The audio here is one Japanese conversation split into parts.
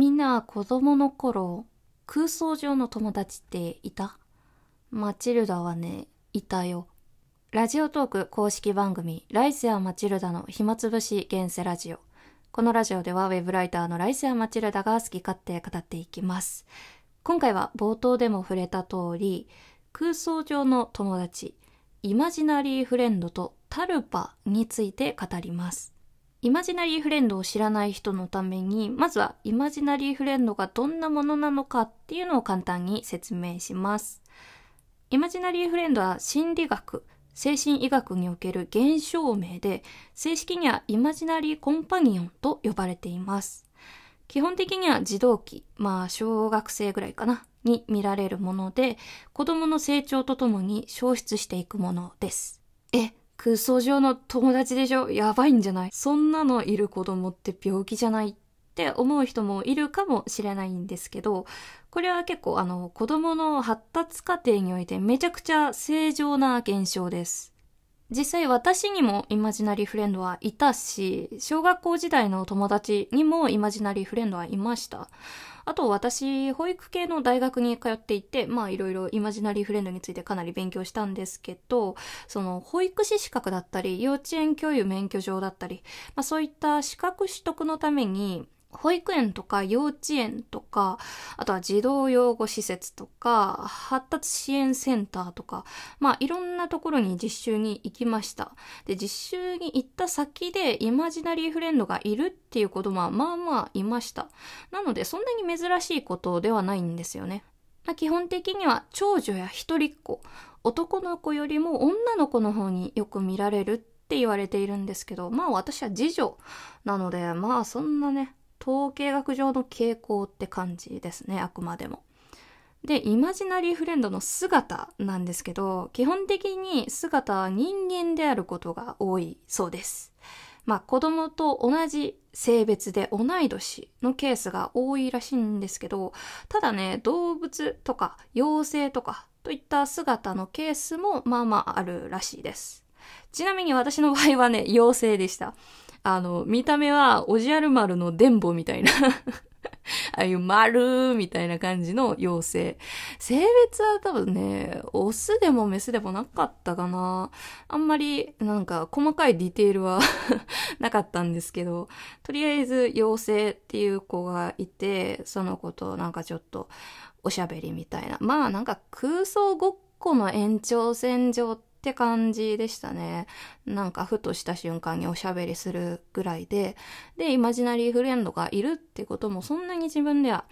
みんな子供の頃、空想上の友達っていた？マチルダはね、いたよ。ラジオトーク公式番組、ライスやマチルダの暇つぶし現世ラジオ。このラジオではウェブライターのライスやマチルダが好き勝手語っていきます。今回は冒頭でも触れた通り、空想上の友達、イマジナリーフレンドとタルパについて語ります。イマジナリーフレンドを知らない人のために、まずはイマジナリーフレンドがどんなものなのかっていうのを簡単に説明します。イマジナリーフレンドは心理学、精神医学における現象名で、正式にはイマジナリーコンパニオンと呼ばれています。基本的には児童期、まあ小学生ぐらいかな、に見られるもので、子供の成長とともに消失していくものです。え、空想上の友達でしょやばいんじゃないそんなのいる子供って病気じゃないって思う人もいるかもしれないんですけど、これは結構あの子供の発達過程においてめちゃくちゃ正常な現象です。実際私にもイマジナリーフレンドはいたし、小学校時代の友達にもイマジナリーフレンドはいました。あと私、保育系の大学に通っていて、まあいろいろイマジナリーフレンドについてかなり勉強したんですけど、その保育士資格だったり、幼稚園教諭免許状だったり、まあそういった資格取得のために、保育園とか幼稚園とか、あとは児童養護施設とか、発達支援センターとか、まあいろんなところに実習に行きました。で、実習に行った先でイマジナリーフレンドがいるっていうことはまあまあいました。なのでそんなに珍しいことではないんですよね。まあ、基本的には長女や一人っ子、男の子よりも女の子の方によく見られるって言われているんですけど、まあ私は次女なので、まあそんなね、統計学上の傾向って感じですね、あくまでも。で、イマジナリーフレンドの姿なんですけど、基本的に姿は人間であることが多いそうです。まあ子供と同じ性別で同い年のケースが多いらしいんですけど、ただね、動物とか妖精とかといった姿のケースもまあまああるらしいです。ちなみに私の場合はね、妖精でした。あの、見た目はおじゃる丸の電ボみたいな ああいう丸みたいな感じの妖精。性別は多分ね、オスでもメスでもなかったかな。あんまりなんか細かいディテールは なかったんですけど、とりあえず妖精っていう子がいて、その子となんかちょっとおしゃべりみたいな。まあなんか空想ごっこの延長線上ってって感じでしたね。なんかふとした瞬間におしゃべりするぐらいで、で、イマジナリーフレンドがいるってこともそんなに自分では、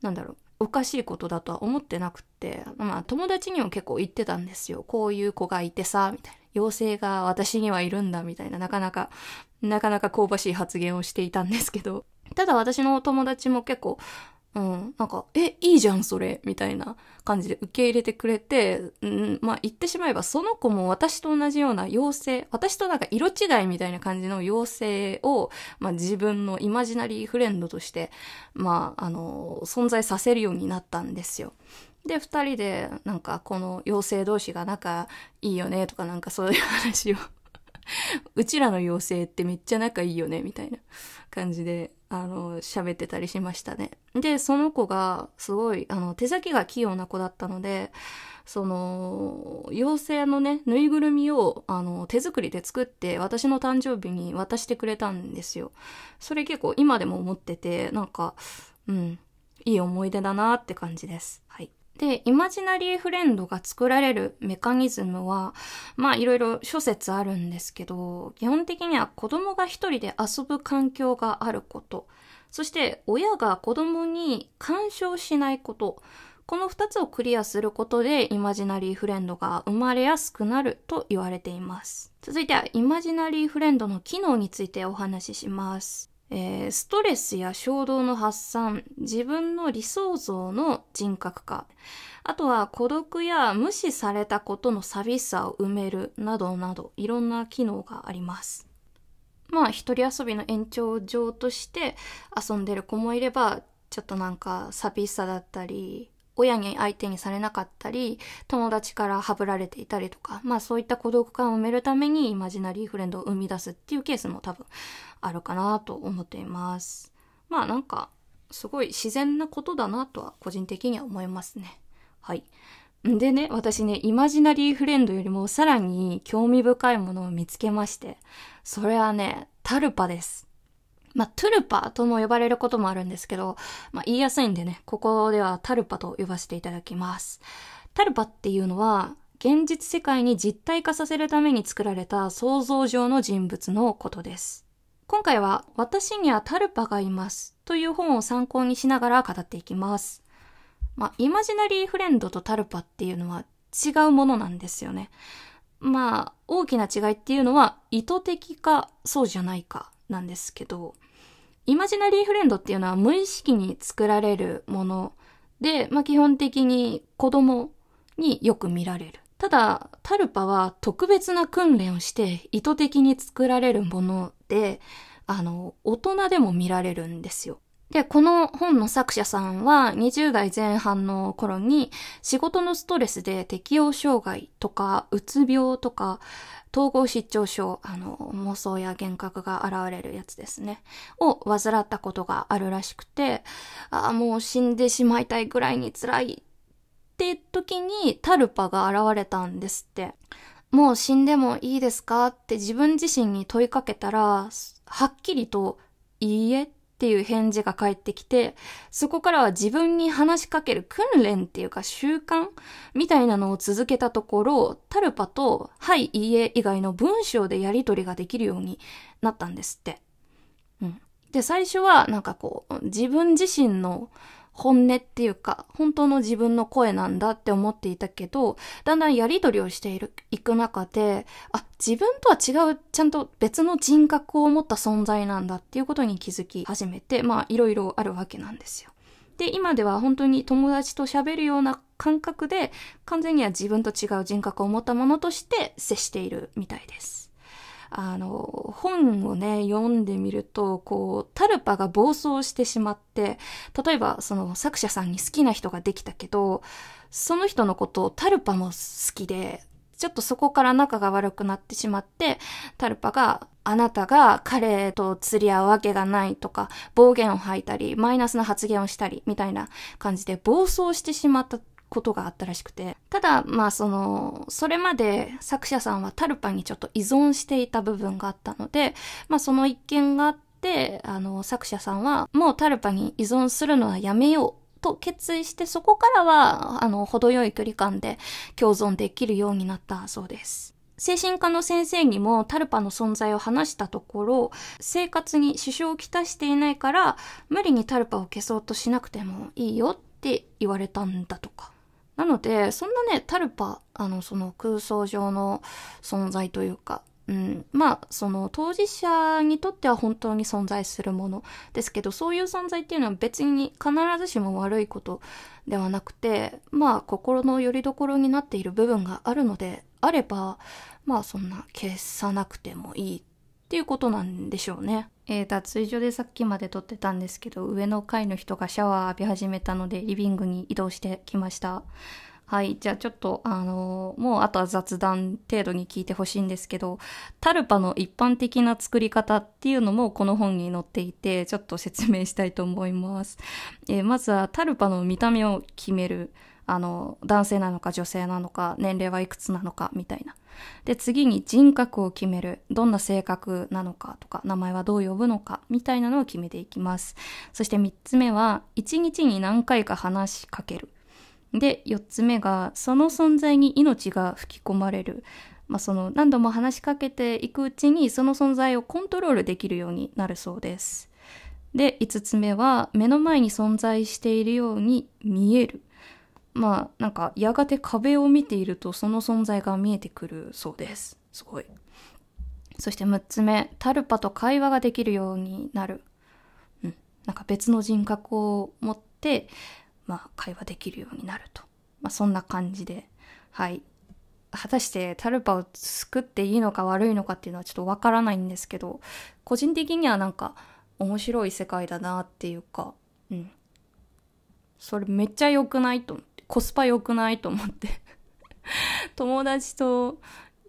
なんだろう、おかしいことだとは思ってなくて、まあ友達にも結構言ってたんですよ。こういう子がいてさ、みたいな。妖精が私にはいるんだ、みたいな、なかなか、なかなか香ばしい発言をしていたんですけど、ただ私の友達も結構、うん、なんか、え、いいじゃん、それ、みたいな感じで受け入れてくれて、うん、まあ言ってしまえば、その子も私と同じような妖精、私となんか色違いみたいな感じの妖精を、まあ自分のイマジナリーフレンドとして、まあ、あの、存在させるようになったんですよ。で、二人で、なんか、この妖精同士が仲いいよね、とかなんかそういう話を うちらの妖精ってめっちゃ仲いいよね、みたいな感じであの、喋ってたりしましたね。で、その子が、すごい、あの、手先が器用な子だったので、その、妖精のね、ぬいぐるみを、あの、手作りで作って、私の誕生日に渡してくれたんですよ。それ結構今でも思ってて、なんか、うん、いい思い出だなって感じです。はい。で、イマジナリーフレンドが作られるメカニズムは、まあいろいろ諸説あるんですけど、基本的には子供が一人で遊ぶ環境があること、そして親が子供に干渉しないこと、この二つをクリアすることでイマジナリーフレンドが生まれやすくなると言われています。続いてはイマジナリーフレンドの機能についてお話しします。えー、ストレスや衝動の発散、自分の理想像の人格化、あとは孤独や無視されたことの寂しさを埋めるなどなどいろんな機能があります。まあ一人遊びの延長上として遊んでる子もいれば、ちょっとなんか寂しさだったり、親に相手にされなかったり、友達からはぶられていたりとか、まあそういった孤独感を埋めるためにイマジナリーフレンドを生み出すっていうケースも多分あるかなと思っています。まあなんか、すごい自然なことだなとは個人的には思いますね。はい。でね、私ね、イマジナリーフレンドよりもさらに興味深いものを見つけまして、それはね、タルパです。まあ、トゥルパとも呼ばれることもあるんですけど、まあ、言いやすいんでね、ここではタルパと呼ばせていただきます。タルパっていうのは、現実世界に実体化させるために作られた想像上の人物のことです。今回は、私にはタルパがいますという本を参考にしながら語っていきます。まあ、イマジナリーフレンドとタルパっていうのは違うものなんですよね。まあ、大きな違いっていうのは意図的かそうじゃないかなんですけど、イマジナリーフレンドっていうのは無意識に作られるもので、まあ基本的に子供によく見られる。ただ、タルパは特別な訓練をして意図的に作られるもので、あの、大人でも見られるんですよ。で、この本の作者さんは20代前半の頃に仕事のストレスで適応障害とかうつ病とか統合失調症、あの、妄想や幻覚が現れるやつですね、を患ったことがあるらしくて、ああ、もう死んでしまいたいぐらいに辛いって時にタルパが現れたんですって。もう死んでもいいですかって自分自身に問いかけたら、はっきりと、いいえっっていう返事が返ってきて、そこからは自分に話しかける訓練っていうか習慣みたいなのを続けたところ、タルパと、はい、いいえ以外の文章でやり取りができるようになったんですって。うん。で、最初はなんかこう、自分自身の本音っていうか、本当の自分の声なんだって思っていたけど、だんだんやりとりをしている、いく中で、あ、自分とは違う、ちゃんと別の人格を持った存在なんだっていうことに気づき始めて、まあ、いろいろあるわけなんですよ。で、今では本当に友達と喋るような感覚で、完全には自分と違う人格を持ったものとして接しているみたいです。あの、本をね、読んでみると、こう、タルパが暴走してしまって、例えば、その作者さんに好きな人ができたけど、その人のことをタルパも好きで、ちょっとそこから仲が悪くなってしまって、タルパが、あなたが彼と釣り合うわけがないとか、暴言を吐いたり、マイナスな発言をしたり、みたいな感じで暴走してしまったことがあったらしくて。ただ、まあその、それまで作者さんはタルパにちょっと依存していた部分があったので、まあその一件があって、あの、作者さんはもうタルパに依存するのはやめようと決意して、そこからは、あの、程よい距離感で共存できるようになったそうです。精神科の先生にもタルパの存在を話したところ、生活に支障をきたしていないから、無理にタルパを消そうとしなくてもいいよって言われたんだとか。なので、そんなね、タルパ、あの、その空想上の存在というか、うん、まあ、その当事者にとっては本当に存在するものですけど、そういう存在っていうのは別に必ずしも悪いことではなくて、まあ、心の拠り所になっている部分があるのであれば、まあ、そんな消さなくてもいいっていうことなんでしょうね。えー、脱衣所でさっきまで撮ってたんですけど、上の階の人がシャワー浴び始めたので、リビングに移動してきました。はい。じゃあちょっと、あのー、もうあとは雑談程度に聞いてほしいんですけど、タルパの一般的な作り方っていうのもこの本に載っていて、ちょっと説明したいと思います。えー、まずはタルパの見た目を決める。あの、男性なのか女性なのか、年齢はいくつなのか、みたいな。で、次に人格を決める。どんな性格なのかとか、名前はどう呼ぶのか、みたいなのを決めていきます。そして三つ目は、一日に何回か話しかける。で、四つ目が、その存在に命が吹き込まれる。まあ、その何度も話しかけていくうちにその存在をコントロールできるようになるそうです。で、五つ目は目の前に存在しているように見える。まあなんかやがて壁を見ているとその存在が見えてくるそうです。すごい。そして6つ目、タルパと会話ができるようになる。うん。なんか別の人格を持って、まあ会話できるようになると。まあそんな感じで。はい。果たしてタルパを救っていいのか悪いのかっていうのはちょっとわからないんですけど、個人的にはなんか面白い世界だなっていうか、うん。それめっちゃ良くないと思って。コスパ良くないと思って 友達と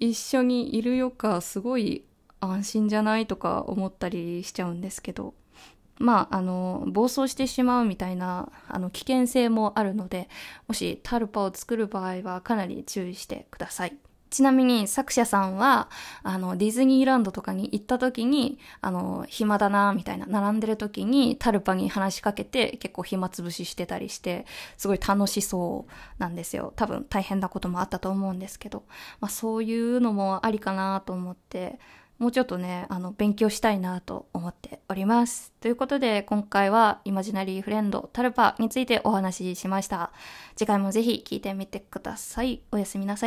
一緒にいるよかすごい安心じゃないとか思ったりしちゃうんですけどまあ、あの、暴走してしまうみたいな、あの、危険性もあるので、もしタルパを作る場合はかなり注意してください。ちなみに作者さんは、あの、ディズニーランドとかに行った時に、あの、暇だな、みたいな、並んでる時にタルパに話しかけて結構暇つぶししてたりして、すごい楽しそうなんですよ。多分大変なこともあったと思うんですけど、まあそういうのもありかなと思って、もうちょっとね、あの、勉強したいなと思っております。ということで、今回はイマジナリーフレンドタルパについてお話ししました。次回もぜひ聞いてみてください。おやすみなさい。